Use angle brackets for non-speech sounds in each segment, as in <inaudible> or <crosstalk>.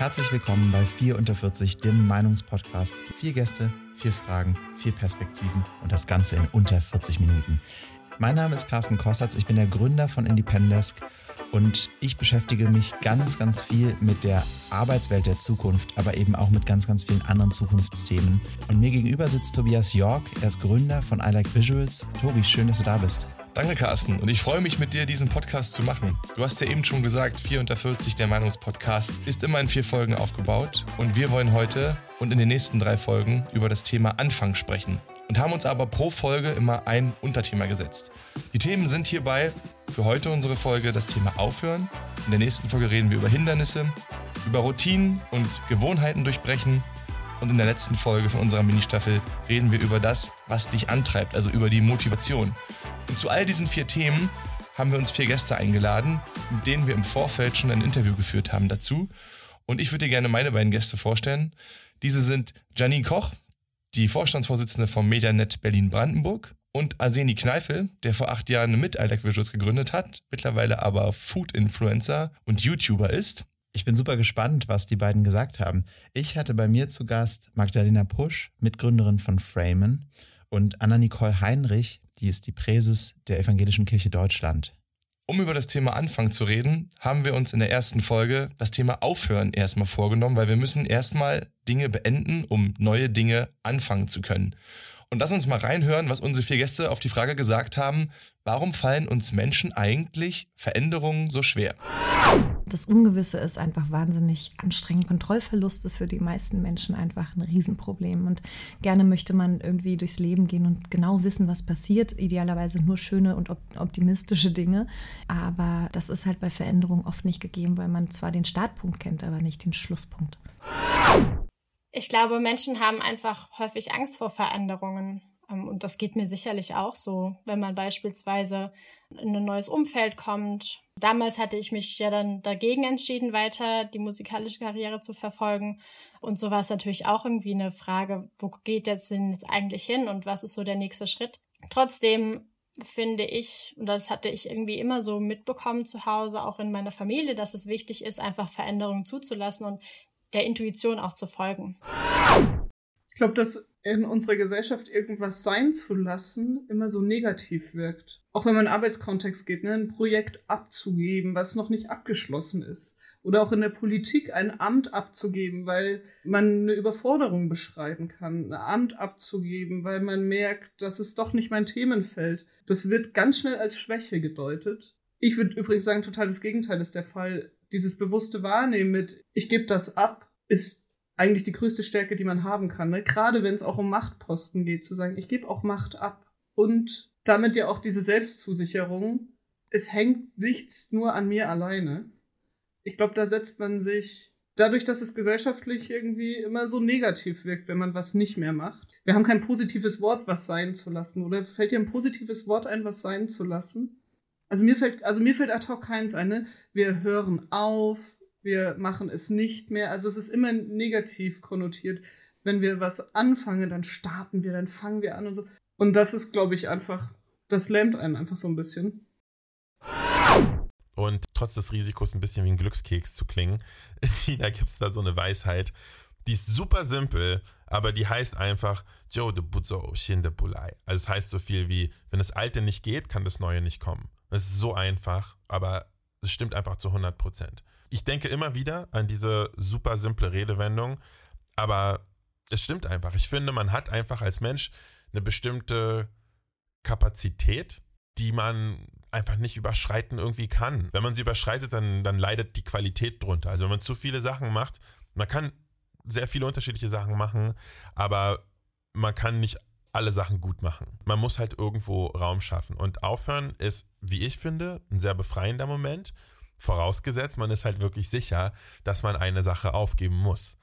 Herzlich willkommen bei 4 unter 40, dem Meinungspodcast. Vier Gäste, vier Fragen, vier Perspektiven und das Ganze in unter 40 Minuten. Mein Name ist Carsten Kossatz, ich bin der Gründer von Independesk und ich beschäftige mich ganz, ganz viel mit der Arbeitswelt der Zukunft, aber eben auch mit ganz, ganz vielen anderen Zukunftsthemen. Und mir gegenüber sitzt Tobias York, er ist Gründer von I Like Visuals. Tobi, schön, dass du da bist. Danke, Carsten. Und ich freue mich, mit dir diesen Podcast zu machen. Du hast ja eben schon gesagt, 4 unter 40, der Meinungspodcast, ist immer in vier Folgen aufgebaut. Und wir wollen heute und in den nächsten drei Folgen über das Thema Anfang sprechen. Und haben uns aber pro Folge immer ein Unterthema gesetzt. Die Themen sind hierbei für heute unsere Folge das Thema Aufhören. In der nächsten Folge reden wir über Hindernisse, über Routinen und Gewohnheiten durchbrechen. Und in der letzten Folge von unserer Ministaffel reden wir über das, was dich antreibt, also über die Motivation. Und zu all diesen vier Themen haben wir uns vier Gäste eingeladen, mit denen wir im Vorfeld schon ein Interview geführt haben dazu. Und ich würde dir gerne meine beiden Gäste vorstellen. Diese sind Janine Koch, die Vorstandsvorsitzende vom Medianet Berlin-Brandenburg und Arseni Kneifel, der vor acht Jahren mit Alec Visuals gegründet hat, mittlerweile aber Food-Influencer und YouTuber ist. Ich bin super gespannt, was die beiden gesagt haben. Ich hatte bei mir zu Gast Magdalena Pusch, Mitgründerin von Framen, und Anna-Nicole Heinrich, die ist die Präses der Evangelischen Kirche Deutschland. Um über das Thema Anfang zu reden, haben wir uns in der ersten Folge das Thema Aufhören erstmal vorgenommen, weil wir müssen erstmal Dinge beenden, um neue Dinge anfangen zu können. Und lass uns mal reinhören, was unsere vier Gäste auf die Frage gesagt haben, warum fallen uns Menschen eigentlich Veränderungen so schwer? Das Ungewisse ist einfach wahnsinnig anstrengend. Kontrollverlust ist für die meisten Menschen einfach ein Riesenproblem. Und gerne möchte man irgendwie durchs Leben gehen und genau wissen, was passiert. Idealerweise nur schöne und optimistische Dinge. Aber das ist halt bei Veränderungen oft nicht gegeben, weil man zwar den Startpunkt kennt, aber nicht den Schlusspunkt. Ich glaube, Menschen haben einfach häufig Angst vor Veränderungen. Ähm, und das geht mir sicherlich auch so, wenn man beispielsweise in ein neues Umfeld kommt. Damals hatte ich mich ja dann dagegen entschieden, weiter die musikalische Karriere zu verfolgen. Und so war es natürlich auch irgendwie eine Frage, wo geht das denn jetzt eigentlich hin und was ist so der nächste Schritt? Trotzdem finde ich, und das hatte ich irgendwie immer so mitbekommen zu Hause, auch in meiner Familie, dass es wichtig ist, einfach Veränderungen zuzulassen und der Intuition auch zu folgen. Ich glaube, dass in unserer Gesellschaft irgendwas sein zu lassen immer so negativ wirkt. Auch wenn man in Arbeitskontext geht, ne, ein Projekt abzugeben, was noch nicht abgeschlossen ist. Oder auch in der Politik ein Amt abzugeben, weil man eine Überforderung beschreiben kann. Ein Amt abzugeben, weil man merkt, dass es doch nicht mein Themenfeld. Das wird ganz schnell als Schwäche gedeutet. Ich würde übrigens sagen, total das Gegenteil ist der Fall dieses bewusste Wahrnehmen mit, ich gebe das ab, ist eigentlich die größte Stärke, die man haben kann. Ne? Gerade wenn es auch um Machtposten geht, zu sagen, ich gebe auch Macht ab. Und damit ja auch diese Selbstzusicherung, es hängt nichts nur an mir alleine. Ich glaube, da setzt man sich, dadurch, dass es gesellschaftlich irgendwie immer so negativ wirkt, wenn man was nicht mehr macht. Wir haben kein positives Wort, was sein zu lassen. Oder fällt dir ein positives Wort ein, was sein zu lassen? Also mir fällt, also mir fällt ad hoc keins ein. Ne? Wir hören auf, wir machen es nicht mehr. Also es ist immer negativ konnotiert. Wenn wir was anfangen, dann starten wir, dann fangen wir an und so. Und das ist, glaube ich, einfach, das lähmt einen einfach so ein bisschen. Und trotz des Risikos ein bisschen wie ein Glückskeks zu klingen, <laughs> in China gibt es da so eine Weisheit, die ist super simpel, aber die heißt einfach Joe de Buzo Shin de Bulai. Also es heißt so viel wie, wenn das Alte nicht geht, kann das Neue nicht kommen. Es ist so einfach, aber es stimmt einfach zu 100 Prozent. Ich denke immer wieder an diese super simple Redewendung, aber es stimmt einfach. Ich finde, man hat einfach als Mensch eine bestimmte Kapazität, die man einfach nicht überschreiten irgendwie kann. Wenn man sie überschreitet, dann, dann leidet die Qualität drunter. Also wenn man zu viele Sachen macht, man kann sehr viele unterschiedliche Sachen machen, aber man kann nicht alle Sachen gut machen. Man muss halt irgendwo Raum schaffen. Und aufhören ist, wie ich finde, ein sehr befreiender Moment. Vorausgesetzt, man ist halt wirklich sicher, dass man eine Sache aufgeben muss.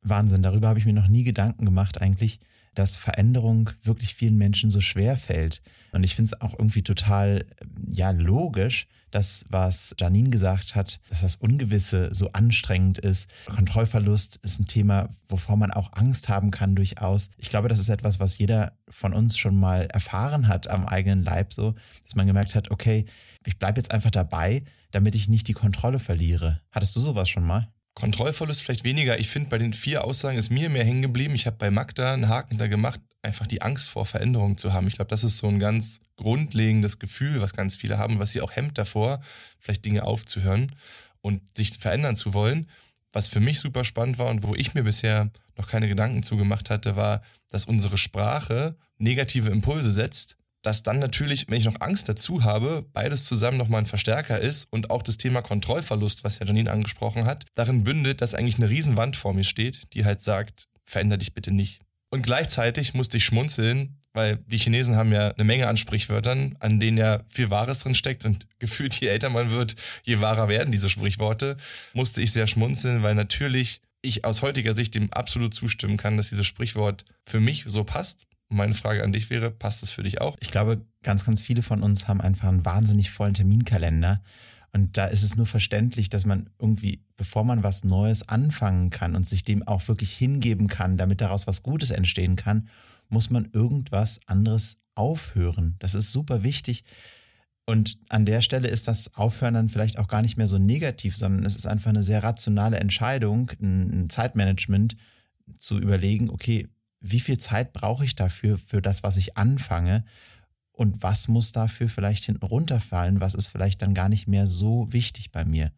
Wahnsinn, darüber habe ich mir noch nie Gedanken gemacht eigentlich, dass Veränderung wirklich vielen Menschen so schwer fällt. Und ich finde es auch irgendwie total, ja, logisch, das, was Janine gesagt hat, dass das Ungewisse so anstrengend ist. Kontrollverlust ist ein Thema, wovor man auch Angst haben kann durchaus. Ich glaube, das ist etwas, was jeder von uns schon mal erfahren hat am eigenen Leib, so, dass man gemerkt hat, okay, ich bleibe jetzt einfach dabei, damit ich nicht die Kontrolle verliere. Hattest du sowas schon mal? Kontrollverlust vielleicht weniger. Ich finde, bei den vier Aussagen ist mir mehr hängen geblieben. Ich habe bei Magda einen Haken da gemacht, einfach die Angst vor Veränderungen zu haben. Ich glaube, das ist so ein ganz grundlegendes Gefühl, was ganz viele haben, was sie auch hemmt davor, vielleicht Dinge aufzuhören und sich verändern zu wollen. Was für mich super spannend war und wo ich mir bisher noch keine Gedanken zugemacht hatte, war, dass unsere Sprache negative Impulse setzt dass dann natürlich, wenn ich noch Angst dazu habe, beides zusammen nochmal ein Verstärker ist und auch das Thema Kontrollverlust, was ja Janine angesprochen hat, darin bündet, dass eigentlich eine Riesenwand vor mir steht, die halt sagt, veränder dich bitte nicht. Und gleichzeitig musste ich schmunzeln, weil die Chinesen haben ja eine Menge an Sprichwörtern, an denen ja viel Wahres drin steckt und <laughs> gefühlt je älter man wird, je wahrer werden diese Sprichworte, musste ich sehr schmunzeln, weil natürlich ich aus heutiger Sicht dem absolut zustimmen kann, dass dieses Sprichwort für mich so passt meine Frage an dich wäre, passt das für dich auch? Ich glaube, ganz, ganz viele von uns haben einfach einen wahnsinnig vollen Terminkalender. Und da ist es nur verständlich, dass man irgendwie, bevor man was Neues anfangen kann und sich dem auch wirklich hingeben kann, damit daraus was Gutes entstehen kann, muss man irgendwas anderes aufhören. Das ist super wichtig. Und an der Stelle ist das Aufhören dann vielleicht auch gar nicht mehr so negativ, sondern es ist einfach eine sehr rationale Entscheidung, ein Zeitmanagement zu überlegen, okay, wie viel Zeit brauche ich dafür, für das, was ich anfange? Und was muss dafür vielleicht hinten runterfallen? Was ist vielleicht dann gar nicht mehr so wichtig bei mir?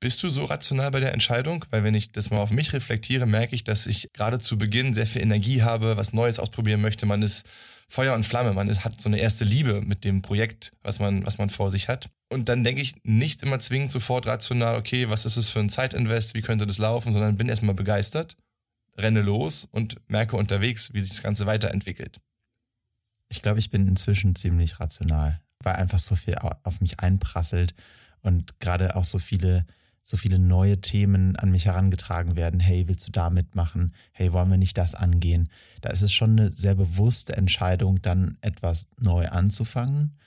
Bist du so rational bei der Entscheidung? Weil wenn ich das mal auf mich reflektiere, merke ich, dass ich gerade zu Beginn sehr viel Energie habe, was Neues ausprobieren möchte. Man ist Feuer und Flamme, man hat so eine erste Liebe mit dem Projekt, was man, was man vor sich hat. Und dann denke ich nicht immer zwingend sofort rational, okay, was ist es für ein Zeitinvest, wie könnte das laufen, sondern bin erstmal begeistert renne los und merke unterwegs, wie sich das Ganze weiterentwickelt. Ich glaube, ich bin inzwischen ziemlich rational, weil einfach so viel auf mich einprasselt und gerade auch so viele, so viele neue Themen an mich herangetragen werden. Hey, willst du da mitmachen? Hey, wollen wir nicht das angehen? Da ist es schon eine sehr bewusste Entscheidung, dann etwas neu anzufangen.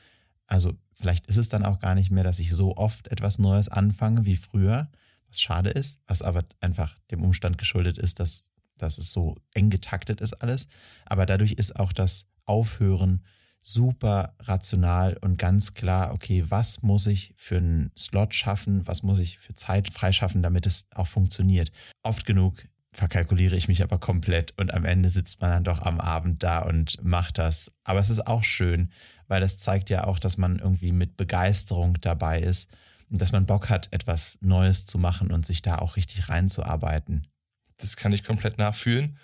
Also vielleicht ist es dann auch gar nicht mehr, dass ich so oft etwas Neues anfange wie früher, was schade ist, was aber einfach dem Umstand geschuldet ist, dass dass es so eng getaktet ist alles. Aber dadurch ist auch das Aufhören super rational und ganz klar, okay, was muss ich für einen Slot schaffen, was muss ich für Zeit freischaffen, damit es auch funktioniert. Oft genug verkalkuliere ich mich aber komplett und am Ende sitzt man dann doch am Abend da und macht das. Aber es ist auch schön, weil das zeigt ja auch, dass man irgendwie mit Begeisterung dabei ist und dass man Bock hat, etwas Neues zu machen und sich da auch richtig reinzuarbeiten. Das kann ich komplett nachfühlen.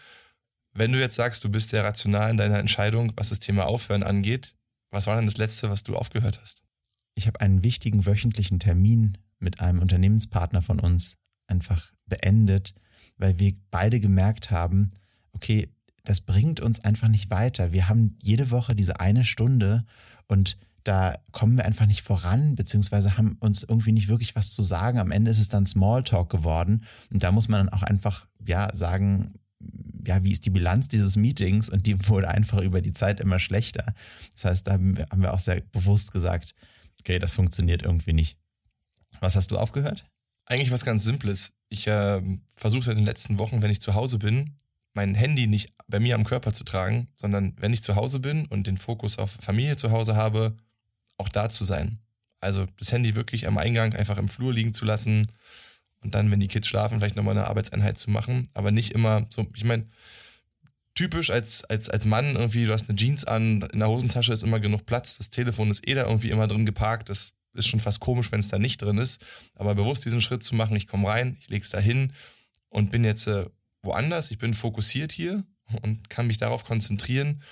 Wenn du jetzt sagst, du bist sehr rational in deiner Entscheidung, was das Thema Aufhören angeht, was war denn das Letzte, was du aufgehört hast? Ich habe einen wichtigen wöchentlichen Termin mit einem Unternehmenspartner von uns einfach beendet, weil wir beide gemerkt haben, okay, das bringt uns einfach nicht weiter. Wir haben jede Woche diese eine Stunde und da kommen wir einfach nicht voran, beziehungsweise haben uns irgendwie nicht wirklich was zu sagen. Am Ende ist es dann Smalltalk geworden. Und da muss man dann auch einfach, ja, sagen, ja, wie ist die Bilanz dieses Meetings? Und die <laughs> wurde einfach über die Zeit immer schlechter. Das heißt, da haben wir auch sehr bewusst gesagt, okay, das funktioniert irgendwie nicht. Was hast du aufgehört? Eigentlich was ganz Simples. Ich äh, versuche seit den letzten Wochen, wenn ich zu Hause bin, mein Handy nicht bei mir am Körper zu tragen, sondern wenn ich zu Hause bin und den Fokus auf Familie zu Hause habe, auch da zu sein. Also das Handy wirklich am Eingang einfach im Flur liegen zu lassen und dann, wenn die Kids schlafen, vielleicht nochmal eine Arbeitseinheit zu machen, aber nicht immer so, ich meine, typisch als, als, als Mann irgendwie, du hast eine Jeans an, in der Hosentasche ist immer genug Platz, das Telefon ist eh da irgendwie immer drin geparkt, das ist schon fast komisch, wenn es da nicht drin ist, aber bewusst diesen Schritt zu machen, ich komme rein, ich lege es da hin und bin jetzt äh, woanders, ich bin fokussiert hier und kann mich darauf konzentrieren,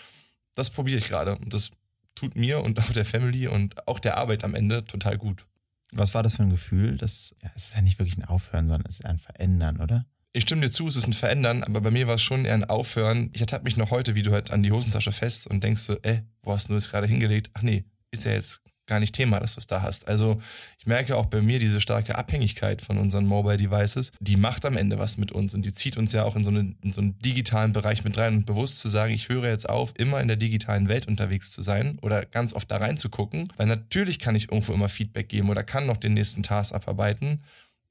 das probiere ich gerade. Und das tut mir und auch der Family und auch der Arbeit am Ende total gut. Was war das für ein Gefühl? Das ja, es ist ja nicht wirklich ein Aufhören, sondern es ist ein Verändern, oder? Ich stimme dir zu, es ist ein Verändern, aber bei mir war es schon eher ein Aufhören. Ich ertappe mich noch heute, wie du halt an die Hosentasche fest und denkst so, äh, wo hast du das gerade hingelegt? Ach nee, ist ja jetzt gar nicht Thema, dass du es da hast. Also ich merke auch bei mir diese starke Abhängigkeit von unseren Mobile Devices, die macht am Ende was mit uns und die zieht uns ja auch in so, eine, in so einen digitalen Bereich mit rein und bewusst zu sagen, ich höre jetzt auf, immer in der digitalen Welt unterwegs zu sein oder ganz oft da reinzugucken, weil natürlich kann ich irgendwo immer Feedback geben oder kann noch den nächsten Task abarbeiten.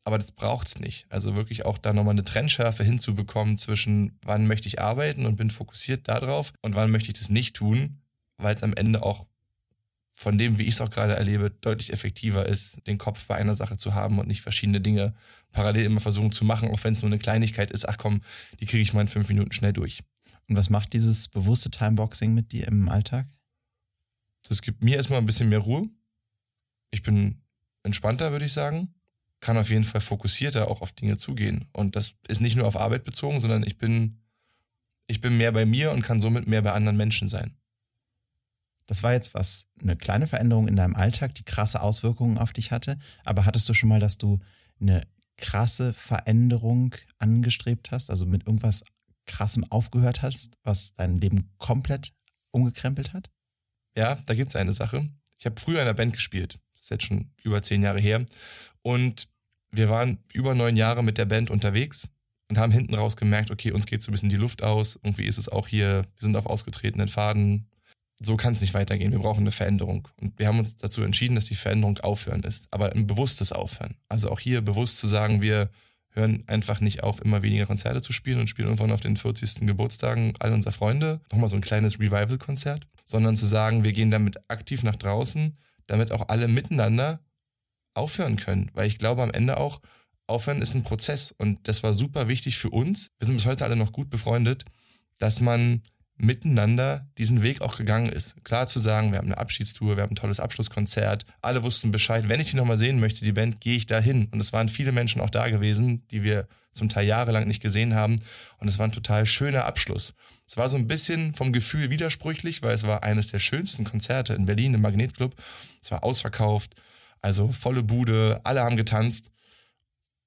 Aber das braucht's nicht. Also wirklich auch da nochmal eine Trennschärfe hinzubekommen zwischen, wann möchte ich arbeiten und bin fokussiert darauf und wann möchte ich das nicht tun, weil es am Ende auch von dem, wie ich es auch gerade erlebe, deutlich effektiver ist, den Kopf bei einer Sache zu haben und nicht verschiedene Dinge parallel immer versuchen zu machen, auch wenn es nur eine Kleinigkeit ist. Ach komm, die kriege ich mal in fünf Minuten schnell durch. Und was macht dieses bewusste Timeboxing mit dir im Alltag? Das gibt mir erstmal ein bisschen mehr Ruhe. Ich bin entspannter, würde ich sagen. Kann auf jeden Fall fokussierter auch auf Dinge zugehen. Und das ist nicht nur auf Arbeit bezogen, sondern ich bin, ich bin mehr bei mir und kann somit mehr bei anderen Menschen sein. Das war jetzt was, eine kleine Veränderung in deinem Alltag, die krasse Auswirkungen auf dich hatte. Aber hattest du schon mal, dass du eine krasse Veränderung angestrebt hast, also mit irgendwas krassem aufgehört hast, was dein Leben komplett umgekrempelt hat? Ja, da gibt es eine Sache. Ich habe früher in einer Band gespielt. Das ist jetzt schon über zehn Jahre her. Und wir waren über neun Jahre mit der Band unterwegs und haben hinten raus gemerkt, okay, uns geht so ein bisschen die Luft aus. Irgendwie ist es auch hier, wir sind auf ausgetretenen Faden so kann es nicht weitergehen. Wir brauchen eine Veränderung. Und wir haben uns dazu entschieden, dass die Veränderung aufhören ist, aber ein bewusstes Aufhören. Also auch hier bewusst zu sagen, wir hören einfach nicht auf, immer weniger Konzerte zu spielen und spielen irgendwann auf den 40. Geburtstagen all unserer Freunde nochmal so ein kleines Revival-Konzert, sondern zu sagen, wir gehen damit aktiv nach draußen, damit auch alle miteinander aufhören können. Weil ich glaube am Ende auch, aufhören ist ein Prozess und das war super wichtig für uns. Wir sind bis heute alle noch gut befreundet, dass man miteinander diesen Weg auch gegangen ist. Klar zu sagen, wir haben eine Abschiedstour, wir haben ein tolles Abschlusskonzert, alle wussten Bescheid, wenn ich die nochmal sehen möchte, die Band, gehe ich da hin. Und es waren viele Menschen auch da gewesen, die wir zum Teil jahrelang nicht gesehen haben. Und es war ein total schöner Abschluss. Es war so ein bisschen vom Gefühl widersprüchlich, weil es war eines der schönsten Konzerte in Berlin im Magnetclub. Es war ausverkauft, also volle Bude, alle haben getanzt.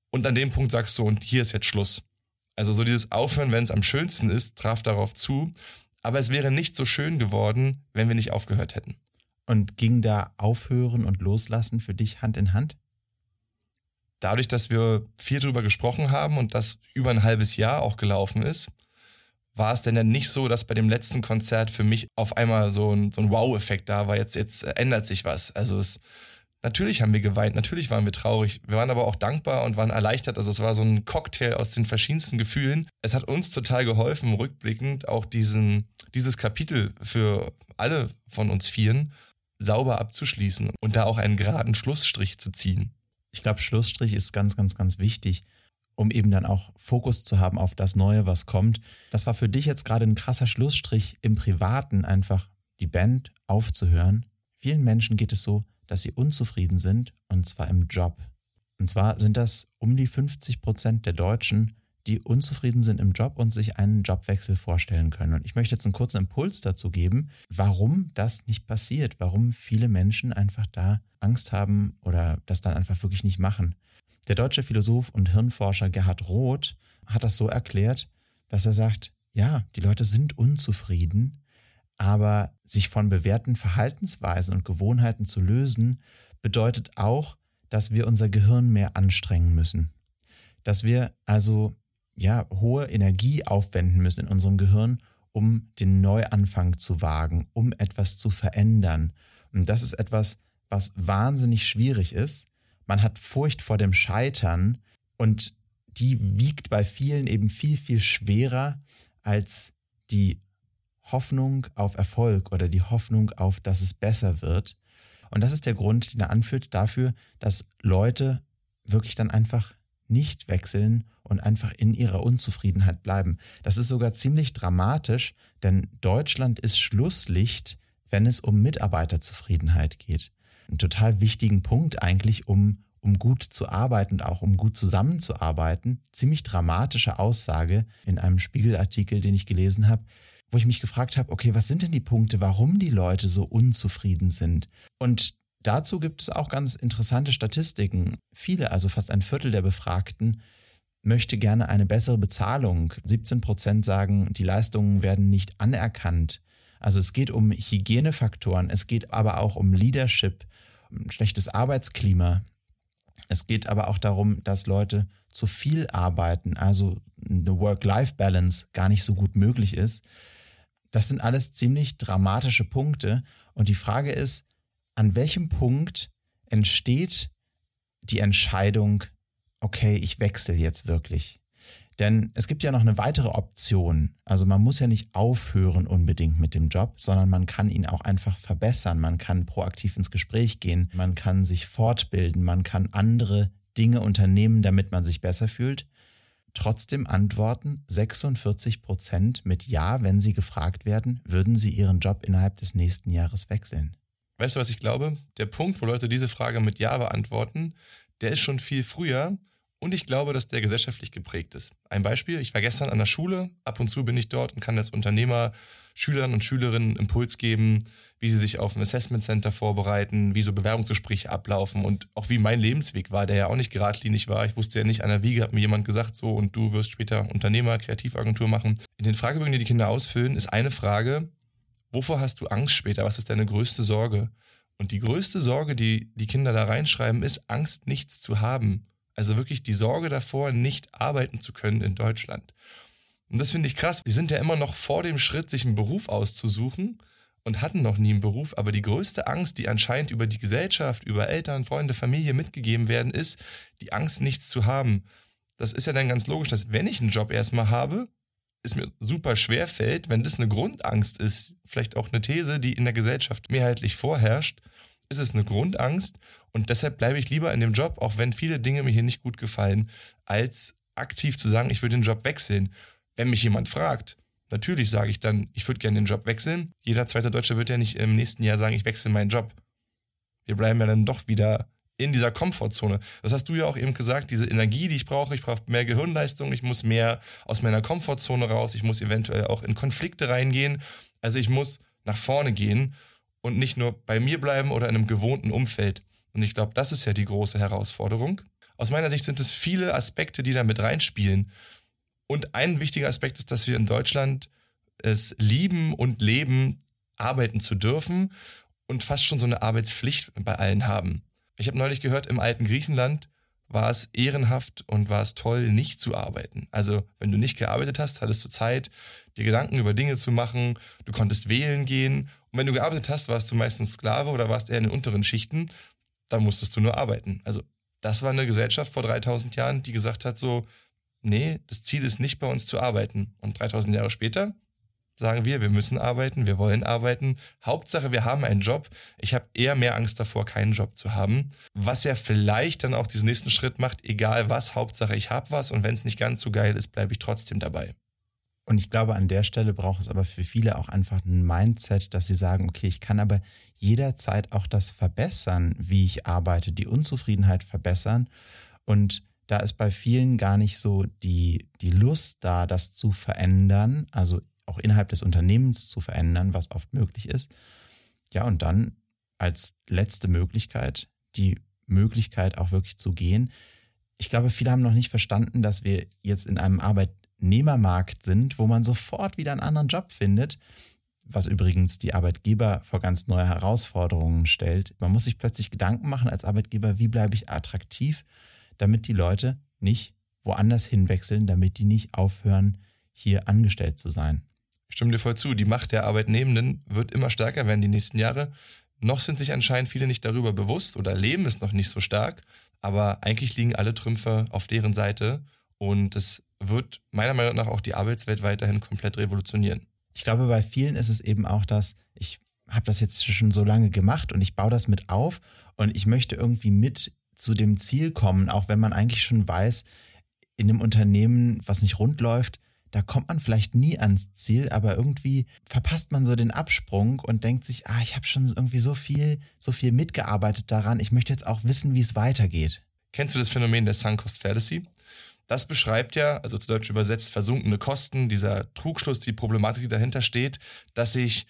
Und an dem Punkt sagst du, und hier ist jetzt Schluss. Also so dieses Aufhören, wenn es am schönsten ist, traf darauf zu. Aber es wäre nicht so schön geworden, wenn wir nicht aufgehört hätten. Und ging da Aufhören und Loslassen für dich Hand in Hand? Dadurch, dass wir viel drüber gesprochen haben und das über ein halbes Jahr auch gelaufen ist, war es denn dann nicht so, dass bei dem letzten Konzert für mich auf einmal so ein, so ein Wow-Effekt da war, jetzt, jetzt ändert sich was. Also es Natürlich haben wir geweint, natürlich waren wir traurig. Wir waren aber auch dankbar und waren erleichtert. Also es war so ein Cocktail aus den verschiedensten Gefühlen. Es hat uns total geholfen, rückblickend auch diesen, dieses Kapitel für alle von uns Vieren sauber abzuschließen und da auch einen geraden Schlussstrich zu ziehen. Ich glaube, Schlussstrich ist ganz, ganz, ganz wichtig, um eben dann auch Fokus zu haben auf das Neue, was kommt. Das war für dich jetzt gerade ein krasser Schlussstrich im Privaten, einfach die Band aufzuhören. Vielen Menschen geht es so, dass sie unzufrieden sind, und zwar im Job. Und zwar sind das um die 50 Prozent der Deutschen, die unzufrieden sind im Job und sich einen Jobwechsel vorstellen können. Und ich möchte jetzt einen kurzen Impuls dazu geben, warum das nicht passiert, warum viele Menschen einfach da Angst haben oder das dann einfach wirklich nicht machen. Der deutsche Philosoph und Hirnforscher Gerhard Roth hat das so erklärt, dass er sagt, ja, die Leute sind unzufrieden, aber sich von bewährten Verhaltensweisen und Gewohnheiten zu lösen, bedeutet auch, dass wir unser Gehirn mehr anstrengen müssen. Dass wir also ja hohe Energie aufwenden müssen in unserem Gehirn, um den Neuanfang zu wagen, um etwas zu verändern. Und das ist etwas, was wahnsinnig schwierig ist. Man hat Furcht vor dem Scheitern und die wiegt bei vielen eben viel, viel schwerer als die Hoffnung auf Erfolg oder die Hoffnung auf, dass es besser wird. Und das ist der Grund, den er anführt dafür, dass Leute wirklich dann einfach nicht wechseln und einfach in ihrer Unzufriedenheit bleiben. Das ist sogar ziemlich dramatisch, denn Deutschland ist Schlusslicht, wenn es um Mitarbeiterzufriedenheit geht. Ein total wichtigen Punkt eigentlich, um, um gut zu arbeiten und auch um gut zusammenzuarbeiten. Ziemlich dramatische Aussage in einem Spiegelartikel, den ich gelesen habe wo ich mich gefragt habe, okay, was sind denn die Punkte, warum die Leute so unzufrieden sind? Und dazu gibt es auch ganz interessante Statistiken. Viele, also fast ein Viertel der Befragten, möchte gerne eine bessere Bezahlung. 17 Prozent sagen, die Leistungen werden nicht anerkannt. Also es geht um Hygienefaktoren, es geht aber auch um Leadership, um schlechtes Arbeitsklima. Es geht aber auch darum, dass Leute zu viel arbeiten, also eine Work-Life-Balance gar nicht so gut möglich ist. Das sind alles ziemlich dramatische Punkte. Und die Frage ist, an welchem Punkt entsteht die Entscheidung, okay, ich wechsle jetzt wirklich? Denn es gibt ja noch eine weitere Option. Also man muss ja nicht aufhören unbedingt mit dem Job, sondern man kann ihn auch einfach verbessern. Man kann proaktiv ins Gespräch gehen, man kann sich fortbilden, man kann andere Dinge unternehmen, damit man sich besser fühlt. Trotzdem antworten 46 Prozent mit Ja, wenn sie gefragt werden, würden sie ihren Job innerhalb des nächsten Jahres wechseln. Weißt du, was ich glaube? Der Punkt, wo Leute diese Frage mit Ja beantworten, der ist schon viel früher und ich glaube, dass der gesellschaftlich geprägt ist. Ein Beispiel, ich war gestern an der Schule, ab und zu bin ich dort und kann als Unternehmer Schülern und Schülerinnen Impuls geben, wie sie sich auf ein Assessment Center vorbereiten, wie so Bewerbungsgespräche ablaufen und auch wie mein Lebensweg war, der ja auch nicht geradlinig war. Ich wusste ja nicht, an der Wiege hat mir jemand gesagt, so und du wirst später Unternehmer, Kreativagentur machen. In den Fragebögen, die die Kinder ausfüllen, ist eine Frage, wovor hast du Angst später? Was ist deine größte Sorge? Und die größte Sorge, die die Kinder da reinschreiben, ist Angst, nichts zu haben. Also wirklich die Sorge davor, nicht arbeiten zu können in Deutschland. Und das finde ich krass. Die sind ja immer noch vor dem Schritt, sich einen Beruf auszusuchen und hatten noch nie einen Beruf. Aber die größte Angst, die anscheinend über die Gesellschaft, über Eltern, Freunde, Familie mitgegeben werden, ist die Angst, nichts zu haben. Das ist ja dann ganz logisch, dass wenn ich einen Job erstmal habe, es mir super schwer fällt, wenn das eine Grundangst ist, vielleicht auch eine These, die in der Gesellschaft mehrheitlich vorherrscht, ist es eine Grundangst und deshalb bleibe ich lieber in dem Job, auch wenn viele Dinge mir hier nicht gut gefallen, als aktiv zu sagen, ich würde den Job wechseln. Wenn mich jemand fragt, natürlich sage ich dann, ich würde gerne den Job wechseln. Jeder zweite Deutsche wird ja nicht im nächsten Jahr sagen, ich wechsle meinen Job. Wir bleiben ja dann doch wieder in dieser Komfortzone. Das hast du ja auch eben gesagt, diese Energie, die ich brauche, ich brauche mehr Gehirnleistung, ich muss mehr aus meiner Komfortzone raus, ich muss eventuell auch in Konflikte reingehen. Also ich muss nach vorne gehen und nicht nur bei mir bleiben oder in einem gewohnten Umfeld. Und ich glaube, das ist ja die große Herausforderung. Aus meiner Sicht sind es viele Aspekte, die da mit reinspielen. Und ein wichtiger Aspekt ist, dass wir in Deutschland es lieben und leben, arbeiten zu dürfen und fast schon so eine Arbeitspflicht bei allen haben. Ich habe neulich gehört, im alten Griechenland war es ehrenhaft und war es toll, nicht zu arbeiten. Also, wenn du nicht gearbeitet hast, hattest du Zeit, dir Gedanken über Dinge zu machen, du konntest wählen gehen. Und wenn du gearbeitet hast, warst du meistens Sklave oder warst eher in den unteren Schichten da musstest du nur arbeiten. Also das war eine Gesellschaft vor 3000 Jahren, die gesagt hat so, nee, das Ziel ist nicht bei uns zu arbeiten. Und 3000 Jahre später sagen wir, wir müssen arbeiten, wir wollen arbeiten. Hauptsache, wir haben einen Job. Ich habe eher mehr Angst davor, keinen Job zu haben. Was ja vielleicht dann auch diesen nächsten Schritt macht, egal was, Hauptsache, ich habe was. Und wenn es nicht ganz so geil ist, bleibe ich trotzdem dabei. Und ich glaube, an der Stelle braucht es aber für viele auch einfach ein Mindset, dass sie sagen, okay, ich kann aber jederzeit auch das verbessern, wie ich arbeite, die Unzufriedenheit verbessern. Und da ist bei vielen gar nicht so die, die Lust da, das zu verändern, also auch innerhalb des Unternehmens zu verändern, was oft möglich ist. Ja, und dann als letzte Möglichkeit die Möglichkeit auch wirklich zu gehen. Ich glaube, viele haben noch nicht verstanden, dass wir jetzt in einem Arbeit Arbeitnehmermarkt sind, wo man sofort wieder einen anderen Job findet, was übrigens die Arbeitgeber vor ganz neue Herausforderungen stellt. Man muss sich plötzlich Gedanken machen als Arbeitgeber, wie bleibe ich attraktiv, damit die Leute nicht woanders hinwechseln, damit die nicht aufhören, hier angestellt zu sein. Ich stimme dir voll zu. Die Macht der Arbeitnehmenden wird immer stärker werden die nächsten Jahre. Noch sind sich anscheinend viele nicht darüber bewusst oder leben es noch nicht so stark, aber eigentlich liegen alle Trümpfe auf deren Seite und es wird meiner Meinung nach auch die Arbeitswelt weiterhin komplett revolutionieren. Ich glaube, bei vielen ist es eben auch das, ich habe das jetzt schon so lange gemacht und ich baue das mit auf und ich möchte irgendwie mit zu dem Ziel kommen, auch wenn man eigentlich schon weiß, in einem Unternehmen, was nicht rund läuft, da kommt man vielleicht nie ans Ziel, aber irgendwie verpasst man so den Absprung und denkt sich, ah, ich habe schon irgendwie so viel, so viel mitgearbeitet daran, ich möchte jetzt auch wissen, wie es weitergeht. Kennst du das Phänomen der Sunk Cost Fallacy? Das beschreibt ja, also zu Deutsch übersetzt, versunkene Kosten, dieser Trugschluss, die Problematik, die dahinter steht, dass ich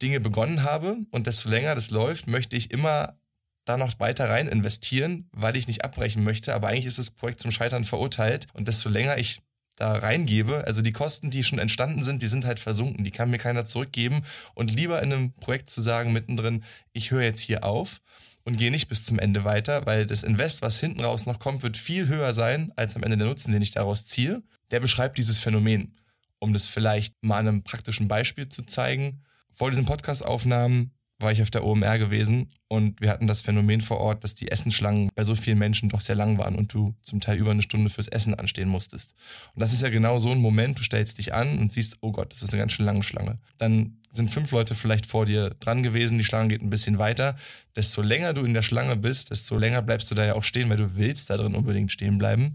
Dinge begonnen habe und desto länger das läuft, möchte ich immer da noch weiter rein investieren, weil ich nicht abbrechen möchte. Aber eigentlich ist das Projekt zum Scheitern verurteilt und desto länger ich da reingebe, also die Kosten, die schon entstanden sind, die sind halt versunken, die kann mir keiner zurückgeben und lieber in einem Projekt zu sagen mittendrin, ich höre jetzt hier auf und gehe nicht bis zum Ende weiter, weil das Invest, was hinten raus noch kommt, wird viel höher sein als am Ende der Nutzen, den ich daraus ziehe. Der beschreibt dieses Phänomen. Um das vielleicht mal einem praktischen Beispiel zu zeigen. Vor diesen Podcast-Aufnahmen war ich auf der OMR gewesen und wir hatten das Phänomen vor Ort, dass die Essensschlangen bei so vielen Menschen doch sehr lang waren und du zum Teil über eine Stunde fürs Essen anstehen musstest. Und das ist ja genau so ein Moment, du stellst dich an und siehst, oh Gott, das ist eine ganz schön lange Schlange. Dann sind fünf Leute vielleicht vor dir dran gewesen, die Schlange geht ein bisschen weiter. Desto länger du in der Schlange bist, desto länger bleibst du da ja auch stehen, weil du willst da drin unbedingt stehen bleiben.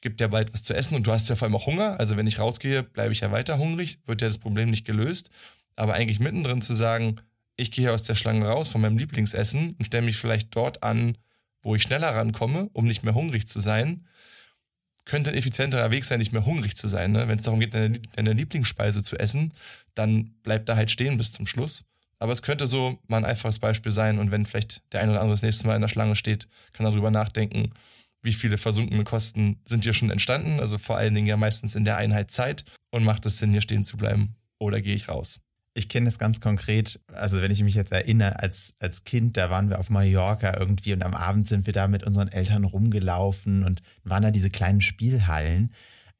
Gibt ja bald was zu essen und du hast ja vor allem auch Hunger. Also wenn ich rausgehe, bleibe ich ja weiter hungrig, wird ja das Problem nicht gelöst. Aber eigentlich mittendrin zu sagen, ich gehe aus der Schlange raus von meinem Lieblingsessen und stelle mich vielleicht dort an, wo ich schneller rankomme, um nicht mehr hungrig zu sein, könnte ein effizienterer Weg sein, nicht mehr hungrig zu sein. Ne? Wenn es darum geht, deine, deine Lieblingsspeise zu essen, dann bleibt da halt stehen bis zum Schluss. Aber es könnte so mal ein einfaches Beispiel sein. Und wenn vielleicht der eine oder andere das nächste Mal in der Schlange steht, kann er darüber nachdenken, wie viele versunkene Kosten sind hier schon entstanden. Also vor allen Dingen ja meistens in der Einheit Zeit. Und macht es Sinn, hier stehen zu bleiben? Oder gehe ich raus? Ich kenne das ganz konkret. Also wenn ich mich jetzt erinnere, als, als Kind, da waren wir auf Mallorca irgendwie und am Abend sind wir da mit unseren Eltern rumgelaufen und waren da diese kleinen Spielhallen.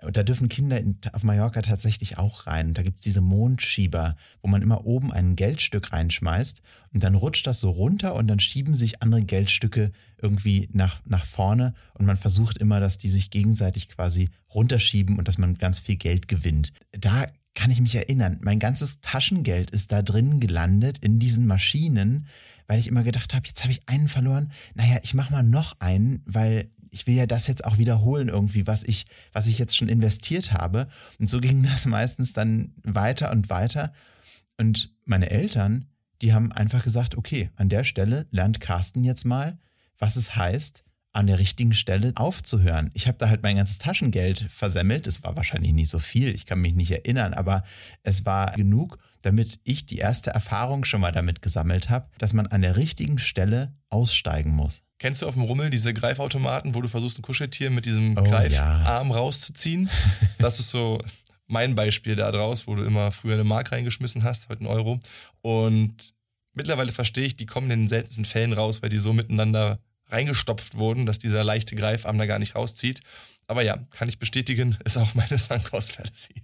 Und da dürfen Kinder in, auf Mallorca tatsächlich auch rein. Da gibt's diese Mondschieber, wo man immer oben ein Geldstück reinschmeißt und dann rutscht das so runter und dann schieben sich andere Geldstücke irgendwie nach, nach vorne und man versucht immer, dass die sich gegenseitig quasi runterschieben und dass man ganz viel Geld gewinnt. Da kann ich mich erinnern, mein ganzes Taschengeld ist da drin gelandet in diesen Maschinen, weil ich immer gedacht habe, jetzt habe ich einen verloren. Naja, ich mache mal noch einen, weil ich will ja das jetzt auch wiederholen irgendwie, was ich, was ich jetzt schon investiert habe. Und so ging <laughs> das meistens dann weiter und weiter. Und meine Eltern, die haben einfach gesagt, okay, an der Stelle lernt Carsten jetzt mal, was es heißt, an der richtigen Stelle aufzuhören. Ich habe da halt mein ganzes Taschengeld versemmelt. Es war wahrscheinlich nicht so viel, ich kann mich nicht erinnern, aber es war genug, damit ich die erste Erfahrung schon mal damit gesammelt habe, dass man an der richtigen Stelle aussteigen muss. Kennst du auf dem Rummel diese Greifautomaten, wo du versuchst, ein Kuscheltier mit diesem oh, Greifarm ja. rauszuziehen? Das ist so mein Beispiel da draus, wo du immer früher eine Mark reingeschmissen hast, heute einen Euro. Und mittlerweile verstehe ich, die kommen in den seltensten Fällen raus, weil die so miteinander reingestopft wurden, dass dieser leichte Greifarm da gar nicht rauszieht. Aber ja, kann ich bestätigen, ist auch meine Sunk Fallacy.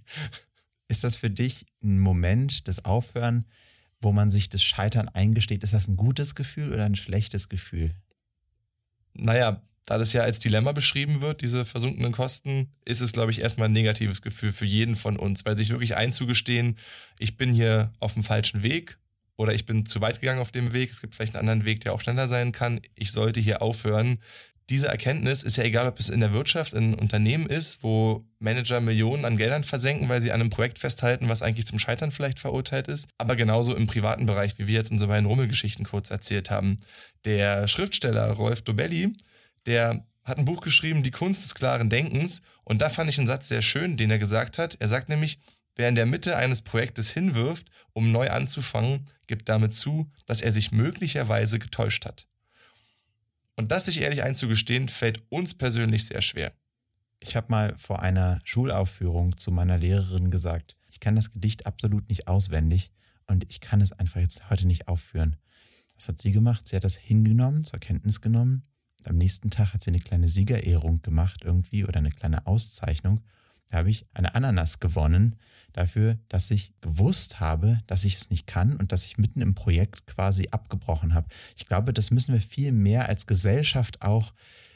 Ist das für dich ein Moment des Aufhören, wo man sich das Scheitern eingesteht? Ist das ein gutes Gefühl oder ein schlechtes Gefühl? Naja, da das ja als Dilemma beschrieben wird, diese versunkenen Kosten, ist es, glaube ich, erstmal ein negatives Gefühl für jeden von uns, weil sich wirklich einzugestehen, ich bin hier auf dem falschen Weg oder ich bin zu weit gegangen auf dem Weg, es gibt vielleicht einen anderen Weg, der auch schneller sein kann, ich sollte hier aufhören. Diese Erkenntnis ist ja egal, ob es in der Wirtschaft, in Unternehmen ist, wo Manager Millionen an Geldern versenken, weil sie an einem Projekt festhalten, was eigentlich zum Scheitern vielleicht verurteilt ist, aber genauso im privaten Bereich, wie wir jetzt unsere beiden Rummelgeschichten kurz erzählt haben. Der Schriftsteller Rolf Dobelli, der hat ein Buch geschrieben, Die Kunst des klaren Denkens, und da fand ich einen Satz sehr schön, den er gesagt hat. Er sagt nämlich, Wer in der Mitte eines Projektes hinwirft, um neu anzufangen, gibt damit zu, dass er sich möglicherweise getäuscht hat. Und das sich ehrlich einzugestehen, fällt uns persönlich sehr schwer. Ich habe mal vor einer Schulaufführung zu meiner Lehrerin gesagt, ich kann das Gedicht absolut nicht auswendig und ich kann es einfach jetzt heute nicht aufführen. Was hat sie gemacht? Sie hat das hingenommen, zur Kenntnis genommen. am nächsten Tag hat sie eine kleine Siegerehrung gemacht irgendwie oder eine kleine Auszeichnung. Da habe ich eine Ananas gewonnen dafür, dass ich gewusst habe, dass ich es nicht kann und dass ich mitten im Projekt quasi abgebrochen habe. Ich glaube, das müssen wir viel mehr als Gesellschaft auch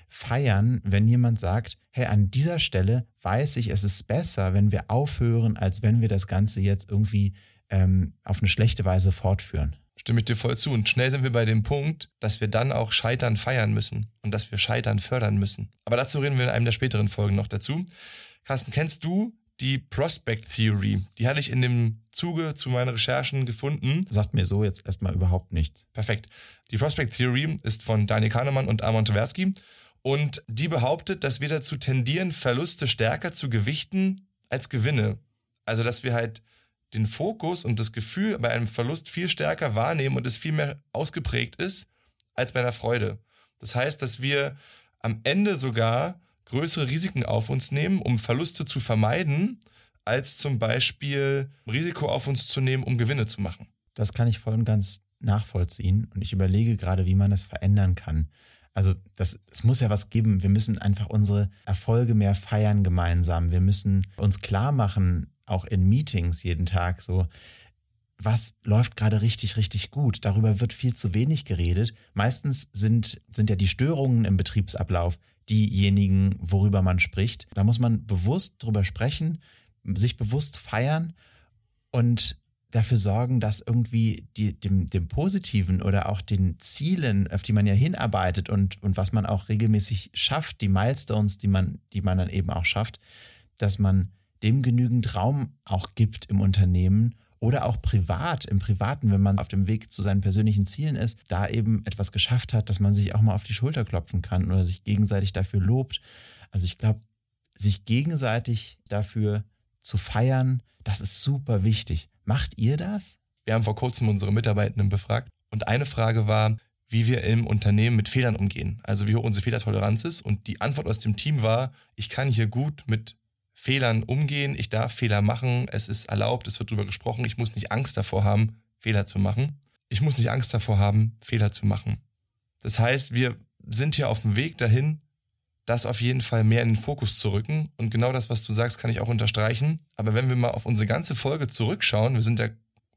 feiern, wenn jemand sagt, hey, an dieser Stelle weiß ich, es ist besser, wenn wir aufhören, als wenn wir das Ganze jetzt irgendwie ähm, auf eine schlechte Weise fortführen. Stimme ich dir voll zu. Und schnell sind wir bei dem Punkt, dass wir dann auch Scheitern feiern müssen und dass wir Scheitern fördern müssen. Aber dazu reden wir in einem der späteren Folgen noch dazu. Carsten, kennst du die Prospect Theory. Die hatte ich in dem Zuge zu meinen Recherchen gefunden. Sagt mir so jetzt erstmal überhaupt nichts. Perfekt. Die Prospect Theory ist von Daniel Kahnemann und Armand Tversky und die behauptet, dass wir dazu tendieren, Verluste stärker zu gewichten als Gewinne. Also, dass wir halt den Fokus und das Gefühl bei einem Verlust viel stärker wahrnehmen und es viel mehr ausgeprägt ist als bei einer Freude. Das heißt, dass wir am Ende sogar größere Risiken auf uns nehmen, um Verluste zu vermeiden, als zum Beispiel Risiko auf uns zu nehmen, um Gewinne zu machen. Das kann ich voll und ganz nachvollziehen und ich überlege gerade, wie man das verändern kann. Also das, es muss ja was geben. Wir müssen einfach unsere Erfolge mehr feiern gemeinsam. Wir müssen uns klar machen, auch in Meetings jeden Tag so, was läuft gerade richtig, richtig gut. Darüber wird viel zu wenig geredet. Meistens sind, sind ja die Störungen im Betriebsablauf diejenigen, worüber man spricht. Da muss man bewusst drüber sprechen, sich bewusst feiern und dafür sorgen, dass irgendwie die, dem, dem Positiven oder auch den Zielen, auf die man ja hinarbeitet und, und was man auch regelmäßig schafft, die Milestones, die man, die man dann eben auch schafft, dass man dem genügend Raum auch gibt im Unternehmen oder auch privat, im Privaten, wenn man auf dem Weg zu seinen persönlichen Zielen ist, da eben etwas geschafft hat, dass man sich auch mal auf die Schulter klopfen kann oder sich gegenseitig dafür lobt. Also ich glaube, sich gegenseitig dafür zu feiern, das ist super wichtig. Macht ihr das? Wir haben vor kurzem unsere Mitarbeitenden befragt und eine Frage war, wie wir im Unternehmen mit Fehlern umgehen, also wie hoch unsere Fehlertoleranz ist. Und die Antwort aus dem Team war, ich kann hier gut mit Fehlern umgehen, ich darf Fehler machen, es ist erlaubt, es wird darüber gesprochen, ich muss nicht Angst davor haben, Fehler zu machen. Ich muss nicht Angst davor haben, Fehler zu machen. Das heißt, wir sind hier auf dem Weg dahin, das auf jeden Fall mehr in den Fokus zu rücken. Und genau das, was du sagst, kann ich auch unterstreichen. Aber wenn wir mal auf unsere ganze Folge zurückschauen, wir sind ja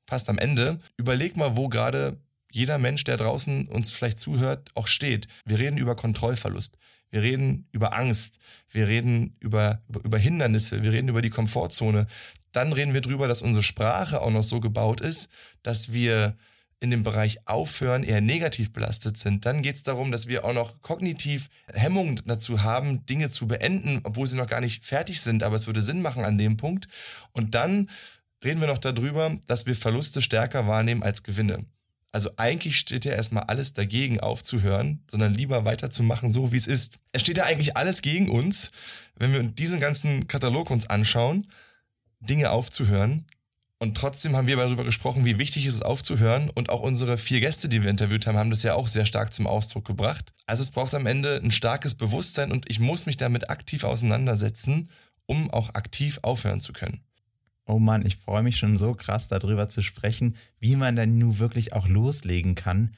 fast am Ende, überleg mal, wo gerade jeder Mensch, der draußen uns vielleicht zuhört, auch steht. Wir reden über Kontrollverlust. Wir reden über Angst. Wir reden über, über, über Hindernisse. Wir reden über die Komfortzone. Dann reden wir darüber, dass unsere Sprache auch noch so gebaut ist, dass wir in dem Bereich Aufhören eher negativ belastet sind. Dann geht es darum, dass wir auch noch kognitiv Hemmungen dazu haben, Dinge zu beenden, obwohl sie noch gar nicht fertig sind, aber es würde Sinn machen an dem Punkt. Und dann reden wir noch darüber, dass wir Verluste stärker wahrnehmen als Gewinne. Also eigentlich steht ja erstmal alles dagegen aufzuhören, sondern lieber weiterzumachen, so wie es ist. Es steht ja eigentlich alles gegen uns, wenn wir diesen ganzen Katalog uns anschauen, Dinge aufzuhören. Und trotzdem haben wir darüber gesprochen, wie wichtig es ist, aufzuhören. Und auch unsere vier Gäste, die wir interviewt haben, haben das ja auch sehr stark zum Ausdruck gebracht. Also es braucht am Ende ein starkes Bewusstsein und ich muss mich damit aktiv auseinandersetzen, um auch aktiv aufhören zu können. Oh Mann, ich freue mich schon so krass darüber zu sprechen, wie man dann nun wirklich auch loslegen kann.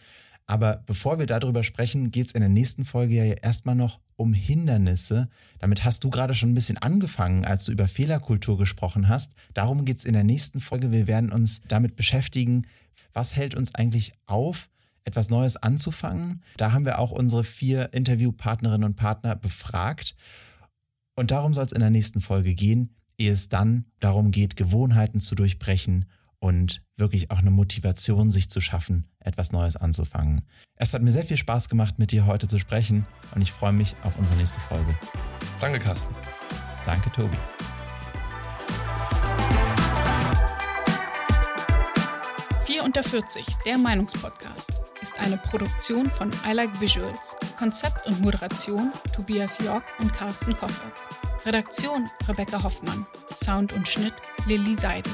Aber bevor wir darüber sprechen, geht es in der nächsten Folge ja erstmal noch um Hindernisse. Damit hast du gerade schon ein bisschen angefangen, als du über Fehlerkultur gesprochen hast. Darum geht es in der nächsten Folge. Wir werden uns damit beschäftigen, was hält uns eigentlich auf, etwas Neues anzufangen. Da haben wir auch unsere vier Interviewpartnerinnen und Partner befragt. Und darum soll es in der nächsten Folge gehen, ehe es dann darum geht, Gewohnheiten zu durchbrechen und wirklich auch eine Motivation sich zu schaffen, etwas Neues anzufangen. Es hat mir sehr viel Spaß gemacht, mit dir heute zu sprechen und ich freue mich auf unsere nächste Folge. Danke, Carsten. Danke, Tobi. Vier unter 40, der Meinungspodcast, ist eine Produktion von I Like Visuals. Konzept und Moderation Tobias York und Carsten Kossatz. Redaktion Rebecca Hoffmann. Sound und Schnitt Lilly Seidel.